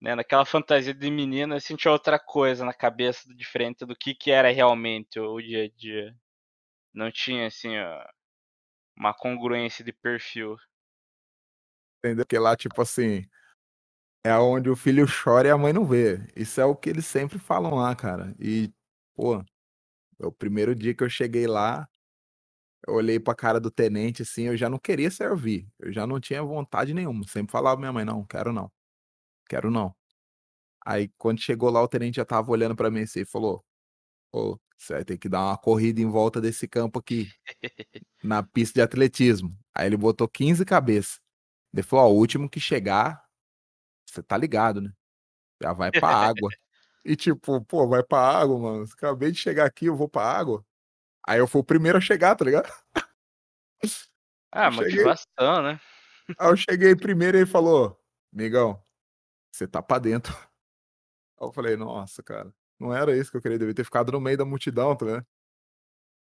né, naquela fantasia de menina, eu senti outra coisa na cabeça diferente do que, que era realmente o, dia a dia. Não tinha, assim, uma congruência de perfil. Entendeu? Porque lá, tipo assim, é onde o filho chora e a mãe não vê. Isso é o que eles sempre falam lá, cara. E, pô, é o primeiro dia que eu cheguei lá, eu olhei pra cara do tenente, assim, eu já não queria servir. Eu já não tinha vontade nenhuma. Sempre falava pra minha mãe, não, quero não. Quero não. Aí, quando chegou lá, o tenente já tava olhando pra mim assim e falou: Pô, você vai ter que dar uma corrida em volta desse campo aqui, na pista de atletismo. Aí ele botou 15 cabeças. Ele falou: Ó, o último que chegar, você tá ligado, né? Já vai pra água. E tipo, pô, vai pra água, mano. Acabei de chegar aqui, eu vou pra água. Aí eu fui o primeiro a chegar, tá ligado? Ah, Eu cheguei- motivação, né? Aí eu cheguei primeiro e ele falou: Migão, você tá pra dentro. Aí eu falei: Nossa, cara, não era isso que eu queria, devia ter ficado no meio da multidão, tá ligado?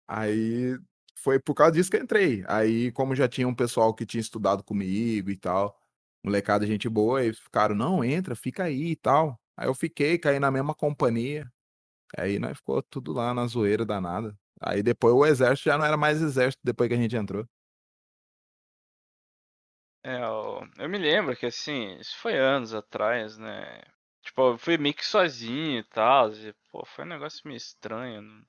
Aí foi por causa disso que eu entrei. Aí, como já tinha um pessoal que tinha estudado comigo e tal, molecada, gente boa, eles ficaram: Não, entra, fica aí e tal. Aí eu fiquei, caí na mesma companhia. Aí nós ficou tudo lá na zoeira danada. Aí depois o exército já não era mais exército depois que a gente entrou. É, eu, eu me lembro que assim, isso foi anos atrás, né? Tipo, eu fui meio que sozinho e tal. E, pô, foi um negócio meio estranho. não-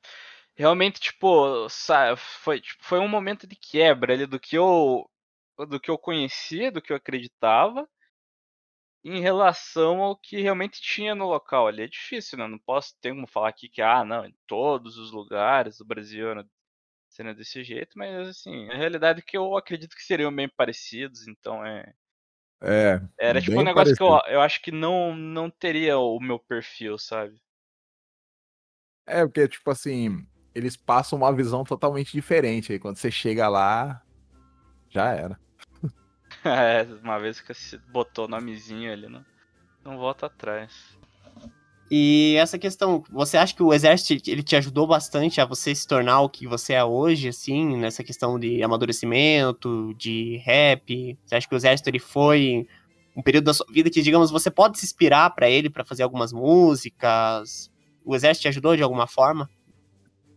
Realmente, tipo, foi, tipo, foi um momento de quebra ali do que eu do que eu conhecia, do que eu acreditava, em relação ao que realmente tinha no local. Ali é difícil, né? Não posso ter como falar aqui que, ah, não, em todos os lugares do Brasil era sendo desse jeito, mas assim, a realidade é que eu acredito que seriam bem parecidos, então é. É, Era tipo um negócio que eu, parecido. eu acho que não, não teria o meu perfil, sabe? É, porque, tipo assim, eles passam uma visão totalmente diferente. Aí quando você chega lá, já era. É, uma vez que você botou o nomezinho ali, não, não volta atrás. E essa questão, você acha que o exército ele te ajudou bastante a você se tornar o que você é hoje, assim, nessa questão de amadurecimento, de rap? Você acha que o exército ele foi um período da sua vida que, digamos, você pode se inspirar pra ele pra fazer algumas músicas? O exército te ajudou de alguma forma?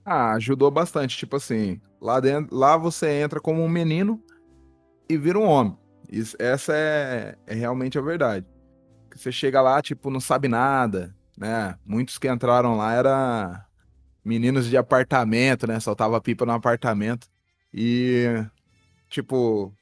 Ah, ajudou bastante. Tipo assim, lá dentro, lá você entra como um menino e vira um homem. Isso, essa é, é realmente a verdade. Você chega lá, tipo, não sabe nada, né? Muitos que entraram lá eram meninos de apartamento, né? Soltava pipa no apartamento. E, tipo,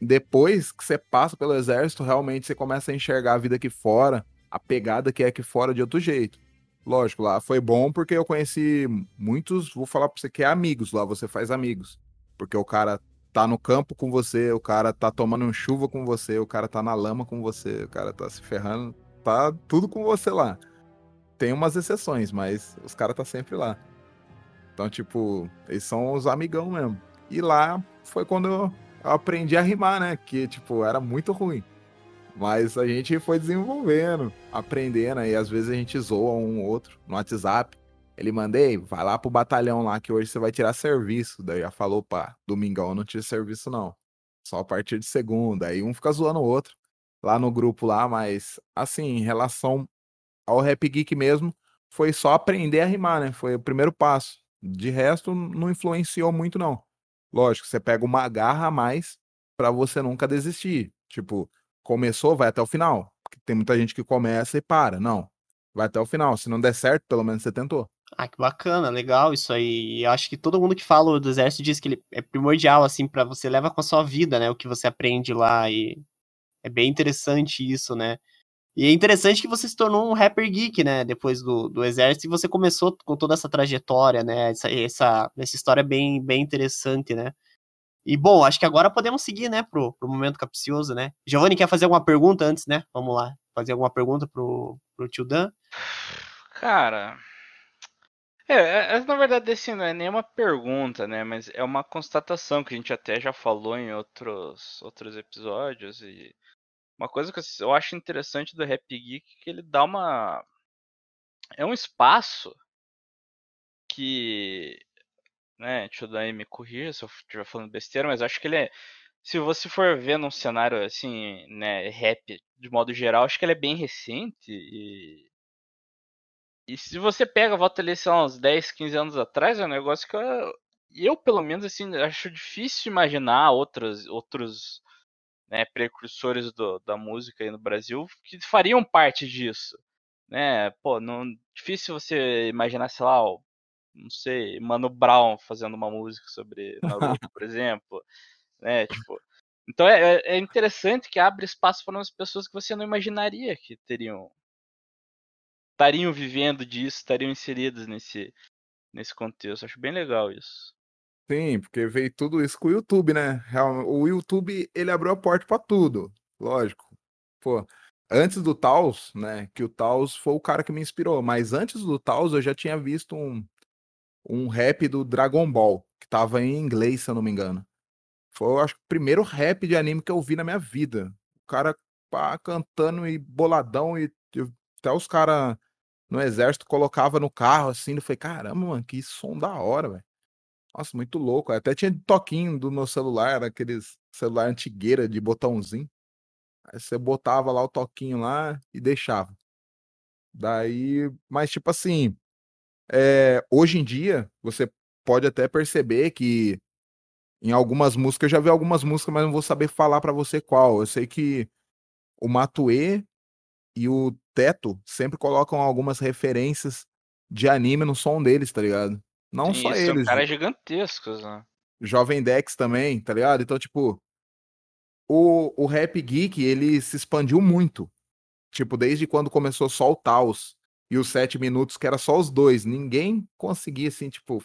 depois que você passa pelo exército, realmente você começa a enxergar a vida aqui fora, a pegada que é aqui fora de outro jeito. Lógico, lá foi bom porque eu conheci muitos, vou falar pra você que é amigos, lá você faz amigos. Porque o cara tá no campo com você, o cara tá tomando um chuva com você, o cara tá na lama com você, o cara tá se ferrando, tá tudo com você lá. Tem umas exceções, mas os caras tá sempre lá. Então, tipo, eles são os amigão mesmo. E lá foi quando eu aprendi a rimar, né? Que, tipo, era muito ruim. Mas a gente foi desenvolvendo, aprendendo, e às vezes a gente zoa um ou outro no WhatsApp. Ele mandei, vai lá pro batalhão lá que hoje você vai tirar serviço. Daí já falou, pá, domingão não tiro serviço não. Só a partir de segunda. Aí um fica zoando o outro lá no grupo lá, mas assim, em relação ao Rap Geek mesmo, foi só aprender a rimar, né? Foi o primeiro passo. De resto, não influenciou muito, não. Lógico, você pega uma garra a mais pra você nunca desistir. Tipo, começou, vai até o final. Porque tem muita gente que começa e para. Não. Vai até o final. Se não der certo, pelo menos você tentou. Ah, que bacana, legal isso aí. E acho que todo mundo que fala do exército diz que ele é primordial, assim, pra você leva com a sua vida, né? O que você aprende lá. E é bem interessante isso, né? E é interessante que você se tornou um rapper geek, né? Depois do, do exército, e você começou com toda essa trajetória, né? Essa, essa, essa história bem, bem interessante, né? E bom, acho que agora podemos seguir, né, pro, pro momento capcioso, né? Giovanni, quer fazer alguma pergunta antes, né? Vamos lá. Fazer alguma pergunta pro, pro tio Dan? Cara. É, é, é, na verdade, assim, não é nenhuma pergunta, né? Mas é uma constatação que a gente até já falou em outros, outros episódios. E uma coisa que eu acho interessante do Rap Geek é que ele dá uma. É um espaço que. Né, deixa eu dar aí me corrija se eu estiver falando besteira, mas acho que ele é. Se você for ver num cenário assim, né, rap de modo geral, acho que ele é bem recente e. E se você pega, volta ali, sei lá, uns 10, 15 anos atrás, é um negócio que eu, eu pelo menos, assim, acho difícil imaginar outros, outros né, precursores do, da música aí no Brasil que fariam parte disso, né? Pô, não difícil você imaginar, sei lá, não sei, Mano Brown fazendo uma música sobre Naruto, por exemplo, né? Tipo, então é, é, é interessante que abre espaço para umas pessoas que você não imaginaria que teriam estariam vivendo disso, estariam inseridas nesse nesse contexto. Acho bem legal isso. Sim, porque veio tudo isso com o YouTube, né? O YouTube, ele abriu a porta para tudo, lógico. Pô, antes do Taos, né, que o Taos foi o cara que me inspirou, mas antes do Taos eu já tinha visto um, um rap do Dragon Ball, que tava em inglês, se eu não me engano. Foi, eu acho, o primeiro rap de anime que eu vi na minha vida. O cara pá, cantando e boladão, e até os caras no exército colocava no carro assim, eu falei, caramba, mano, que som da hora, velho. Nossa, muito louco. Até tinha toquinho do meu celular, aqueles celular antigueira de botãozinho. Aí você botava lá o toquinho lá e deixava. Daí, mas tipo assim, é, hoje em dia, você pode até perceber que em algumas músicas, eu já vi algumas músicas, mas não vou saber falar para você qual. Eu sei que o Matue e o Teto sempre colocam algumas referências de anime no som deles, tá ligado? Não Sim, só eles são caras gigantescos, né? Jovem Dex também, tá ligado? Então, tipo, o, o Rap Geek, ele se expandiu muito. Tipo, desde quando começou só o Taos e os sete minutos, que era só os dois. Ninguém conseguia, assim, tipo,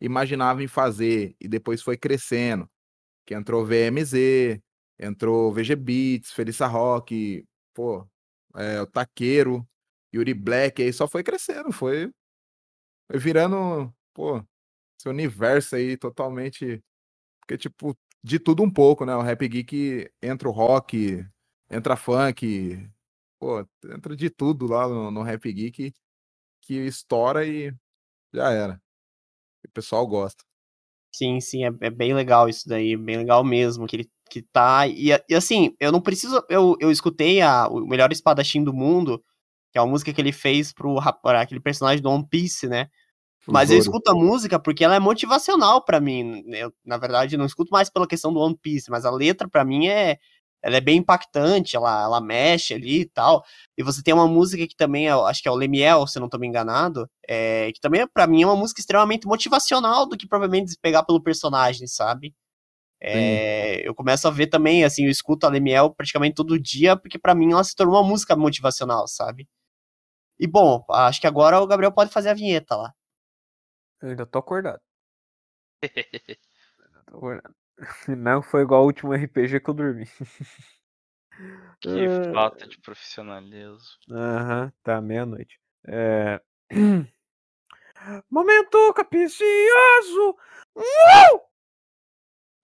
imaginava em fazer. E depois foi crescendo. Que entrou VMZ, entrou VG Beats, Felissa Rock, pô, é, o Taqueiro, Yuri Black, aí só foi crescendo, foi, foi virando, pô, esse universo aí totalmente. Porque, tipo, de tudo um pouco, né? O Rap Geek entra o rock, entra funk, pô, entra de tudo lá no, no Rap Geek que estoura e já era. O pessoal gosta. Sim, sim, é, é bem legal isso daí, bem legal mesmo, que ele que tá, e, e assim, eu não preciso, eu, eu escutei a, o Melhor Espadachim do Mundo, que é uma música que ele fez pro, pra aquele personagem do One Piece, né, mas eu escuto a música porque ela é motivacional pra mim, eu, na verdade, não escuto mais pela questão do One Piece, mas a letra pra mim é, ela é bem impactante, ela, ela mexe ali e tal, e você tem uma música que também, é, acho que é o Lemiel, se não tô me enganado, é, que também, pra mim, é uma música extremamente motivacional do que provavelmente pegar pelo personagem, sabe? É, eu começo a ver também, assim, eu escuto a Lemiel praticamente todo dia, porque pra mim ela se tornou uma música motivacional, sabe? E bom, acho que agora o Gabriel pode fazer a vinheta lá. Eu ainda tô acordado. Ainda tô acordado. Não foi igual ao último RPG que eu dormi. Que É. falta de profissionalismo. Aham, tá meia-noite. É... Momento capicioso!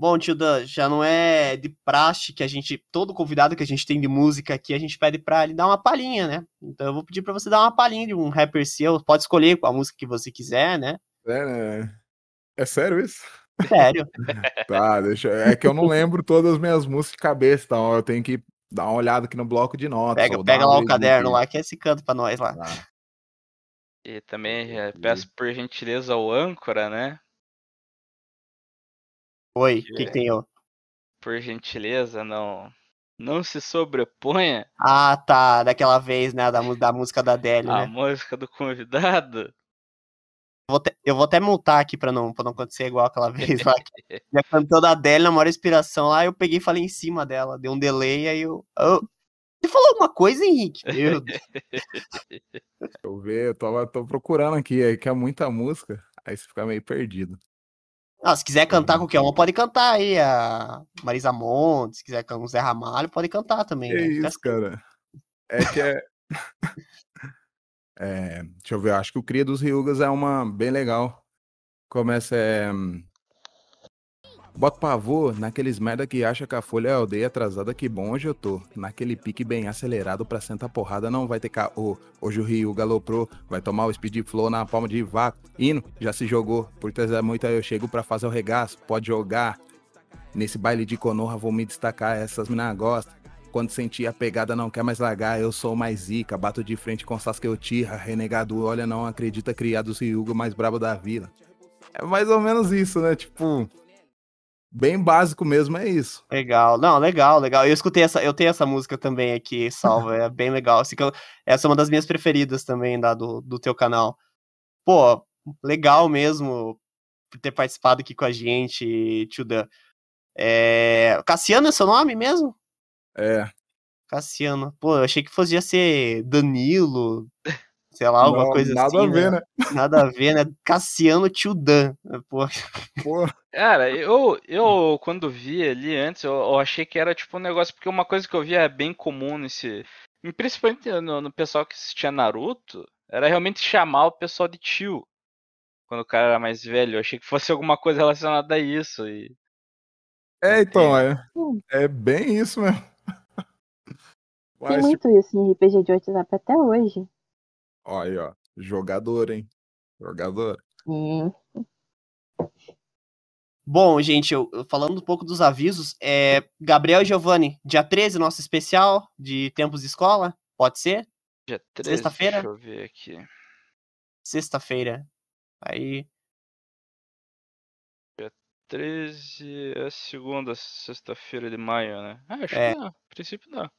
Bom, tio Dan, já não é de praxe que a gente, todo convidado que a gente tem de música aqui, a gente pede pra ele dar uma palhinha, né? Então eu vou pedir pra você dar uma palhinha de um rapper seu, pode escolher a música que você quiser, né? É, né? É sério isso? Sério. Tá, deixa. É que eu não lembro todas as minhas músicas de cabeça, então eu tenho que dar uma olhada aqui no bloco de notas. Pega, pega lá o caderno aqui. lá, que é esse canto pra nós lá. Tá. E também eh, peço por gentileza ao âncora, né? Oi, o que, que tem eu? Por gentileza, não não se sobreponha Ah, tá, daquela vez, né, da, da música da Adele, à né? música do convidado. Vou te- eu vou até multar aqui pra não, pra não acontecer igual aquela vez lá. Que já cantou da Adele na maior inspiração lá, eu peguei e falei em cima dela, deu um delay, aí eu. eu- Você falou alguma coisa, Henrique? Meu Deus. Deixa eu ver, eu tô, tô procurando aqui, aí que é muita música, aí você fica meio perdido. Ah, se quiser cantar qualquer uma, pode cantar aí. A Marisa Monte, se quiser cantar o Zé Ramalho, pode cantar também. Que né? Isso, cara? É que é. É, deixa eu ver, eu acho que o Cria dos Ryugas é uma bem legal. Começa é. Bota pavor naqueles merda que acha que a folha é aldeia atrasada, que bom hoje eu tô. Naquele pique bem acelerado pra sentar porrada, não vai ter caô. Hoje o Ryu galoprou, vai tomar o speed flow na palma de vaca. Hino, já se jogou, por trás muita eu chego pra fazer o regaço, pode jogar. Nesse baile de Konoha vou me destacar, essas mina gostam. Quando sentir a pegada não quer mais largar, eu sou mais zica, bato de frente com Sasuke Uchiha, renegado, olha não acredita, criado Ryuga mais brabo da vila. É mais ou menos isso, né? Tipo, bem básico mesmo, é isso. Legal, não, legal, legal. Eu escutei essa, eu tenho essa música também aqui, salva, é bem legal. Assim, que eu- essa é uma das minhas preferidas também da, do, do teu canal. Pô, legal mesmo por ter participado aqui com a gente, Tio Dan. É... Cassiano é seu nome mesmo? É. Cassiano. Pô, eu achei que fosse ia ser Danilo, sei lá, alguma Não, coisa nada assim. a ver, né? Nada a ver, né? Cassiano Tio Dan. Pô, Pô, Cara, eu, eu quando vi ali antes, eu, eu achei que era tipo um negócio, porque uma coisa que eu via é bem comum nesse. Principalmente no, no pessoal que assistia Naruto, era realmente chamar o pessoal de tio. Quando o cara era mais velho. Eu achei que fosse alguma coisa relacionada a isso. E... é, então, é, é bem isso mesmo. Tem Mas, tipo, muito isso em RPG de WhatsApp até hoje. Ó, aí, ó, jogador, hein? Jogador. Hum. Bom, gente, eu, falando um pouco dos avisos, é Gabriel e Giovanni, dia 13, nosso especial de tempos de escola, pode ser? Dia 13, Sexta-feira? deixa eu ver aqui. Sexta-feira. Aí, 13 é segunda, sexta-feira de maio, né? Ah, acho É. que dá. A princípio dá.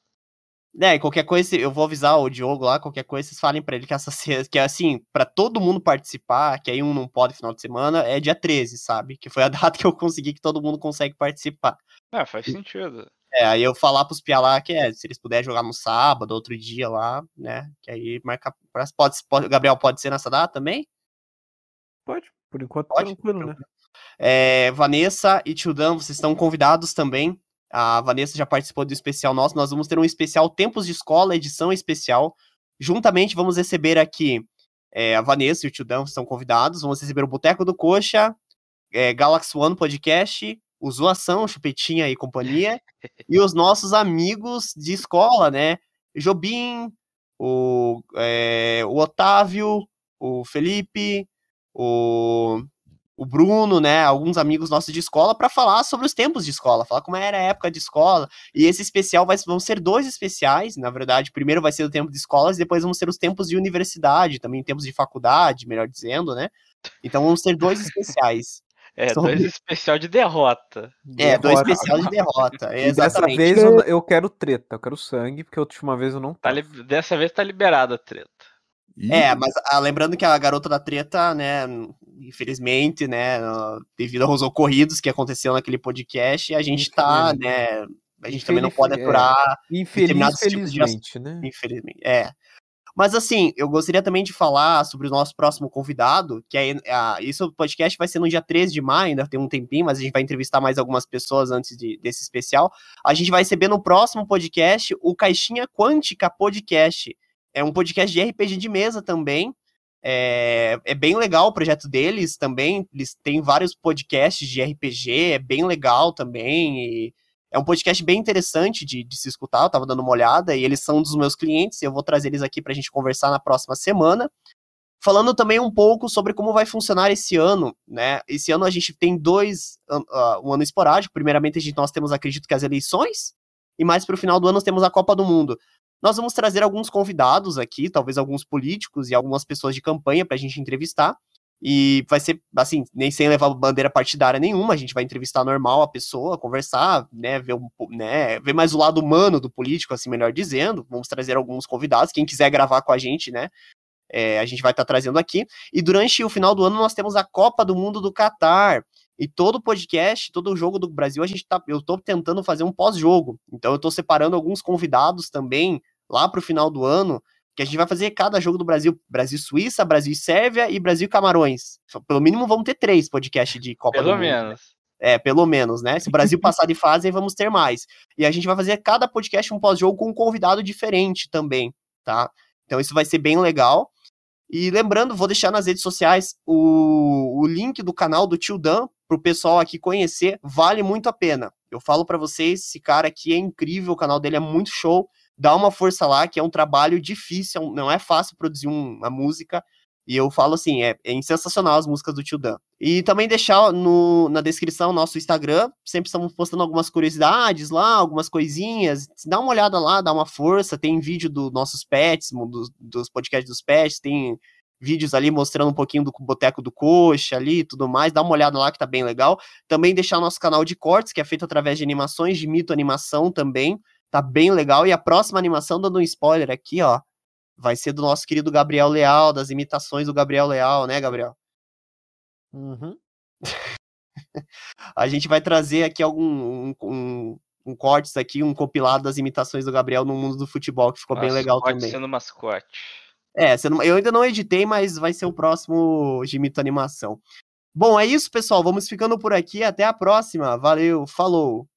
Né, e qualquer coisa, eu vou avisar o Diogo lá, qualquer coisa, vocês falem pra ele que essa que é assim, pra todo mundo participar, que aí um não pode final de semana, é dia 13, sabe? Que foi a data que eu consegui que todo mundo consegue participar. Ah, faz sentido. É, aí eu falar pros Pia lá que é, se eles puderem jogar no sábado, outro dia lá, né? Que aí marca. pra- Pode, pode, Gabriel, pode ser nessa data também? Pode, por enquanto Pode? tranquilo, né? É, Vanessa e Tio Dan, vocês estão convidados também. A Vanessa já participou do especial nosso. Nós vamos ter um especial Tempos de Escola, edição especial. Juntamente vamos receber aqui é, a Vanessa e o Tio Dan estão convidados. Vamos receber o Boteco do Coxa, é, Galaxy One Podcast, o Zoação, Chupetinha e companhia. e os nossos amigos de escola, né? Jobim, o, é, o Otávio, o Felipe, o o Bruno, né, alguns amigos nossos de escola para falar sobre os tempos de escola, falar como era a época de escola. E esse especial vai, vão ser dois especiais, na verdade, primeiro vai ser o tempo de escolas, depois vão ser os tempos de universidade, também tempos de faculdade, melhor dizendo, né? Então vão ser dois especiais. É, Sobre- dois especial de derrota. É, dois Derrota. especial de derrota. E dessa Exatamente. vez eu, eu quero treta, eu quero sangue, porque a última vez eu não Tá li- Dessa vez tá liberada a treta. Ih, É, mas ah, lembrando que a garota da treta, né, infelizmente, né, ah, devido aos ocorridos que aconteceu naquele podcast, a gente tá, né, a gente também não pode é. aturar Infeliz, determinados tipos de felizmente, né? Infelizmente. É. Mas assim, eu gostaria também de falar sobre o nosso próximo convidado, que é a, isso o podcast vai ser no dia 13 de maio, ainda tem um tempinho, mas a gente vai entrevistar mais algumas pessoas antes de- desse especial. A gente vai receber no próximo podcast o Caixinha Quântica Podcast. É um podcast de RPG de mesa também. É, é bem legal o projeto deles também. Eles têm vários podcasts de RPG, é bem legal também. É um podcast bem interessante de, de se escutar, eu tava dando uma olhada, e eles são dos meus clientes, e eu vou trazer eles aqui pra gente conversar na próxima semana. Falando também um pouco sobre como vai funcionar esse ano, né? Esse ano a gente tem dois, uh, um ano esporádico. Primeiramente, a gente, nós temos, acredito que as eleições, e mais pro final do ano nós temos a Copa do Mundo. Nós vamos trazer alguns convidados aqui, talvez alguns políticos e algumas pessoas de campanha pra gente entrevistar. E vai ser, assim, nem sem levar bandeira partidária nenhuma, a gente vai entrevistar normal a pessoa, conversar, né, ver, um, né, ver mais o lado humano do político, assim, melhor dizendo. Vamos trazer alguns convidados, quem quiser gravar com a gente, né, é, a gente vai estar trazendo aqui. E durante o final do ano nós temos a Copa do Mundo do Catar. E todo podcast, todo jogo do Brasil, a gente tá, eu tô tentando fazer um pós-jogo. Então eu tô separando alguns convidados também lá pro final do ano, que a gente vai fazer cada jogo do Brasil, Brasil Suíça, Brasil e Sérvia Brasil Camarões. Só- Pelo mínimo vamos ter três podcasts de Copa do Pelo Mundo. menos. É, pelo menos, né? Se o Brasil passar de fase, aí vamos ter mais. E a gente vai fazer cada podcast um pós-jogo com um convidado diferente também, tá? Então isso vai ser bem legal. E lembrando, vou deixar nas redes sociais o, o link do canal do Tio Dan pro pessoal aqui conhecer, vale muito a pena. Eu falo pra vocês, esse cara aqui é incrível, o canal dele é muito show. Dá uma força lá, que é um trabalho difícil, é não é fácil produzir um- uma música. E eu falo assim, é, é sensacional as músicas do Tio Dan. E também deixar no, na descrição nosso Instagram. Sempre estamos postando algumas curiosidades lá, algumas coisinhas. Dá uma olhada lá, dá uma força. Tem vídeo dos nossos pets, dos, dos podcasts dos pets, tem vídeos ali mostrando um pouquinho do Boteco do Coxa ali e tudo mais. Dá uma olhada lá que tá bem legal. Também deixar nosso canal de cortes, que é feito através de animações, de mito animação também. Tá bem legal. E a próxima animação, dando um spoiler aqui, ó, vai ser do nosso querido Gabriel Leal, das imitações do Gabriel Leal, né, Gabriel? Uhum. a gente vai trazer aqui algum um, um, um, cortes aqui, um compilado das imitações do Gabriel no mundo do futebol, que ficou bem legal também. sendo mascote. É, eu ainda não editei, mas vai ser o próximo Gimito Animação. Bom, é isso, pessoal. Vamos ficando por aqui. Até a próxima. Valeu, falou!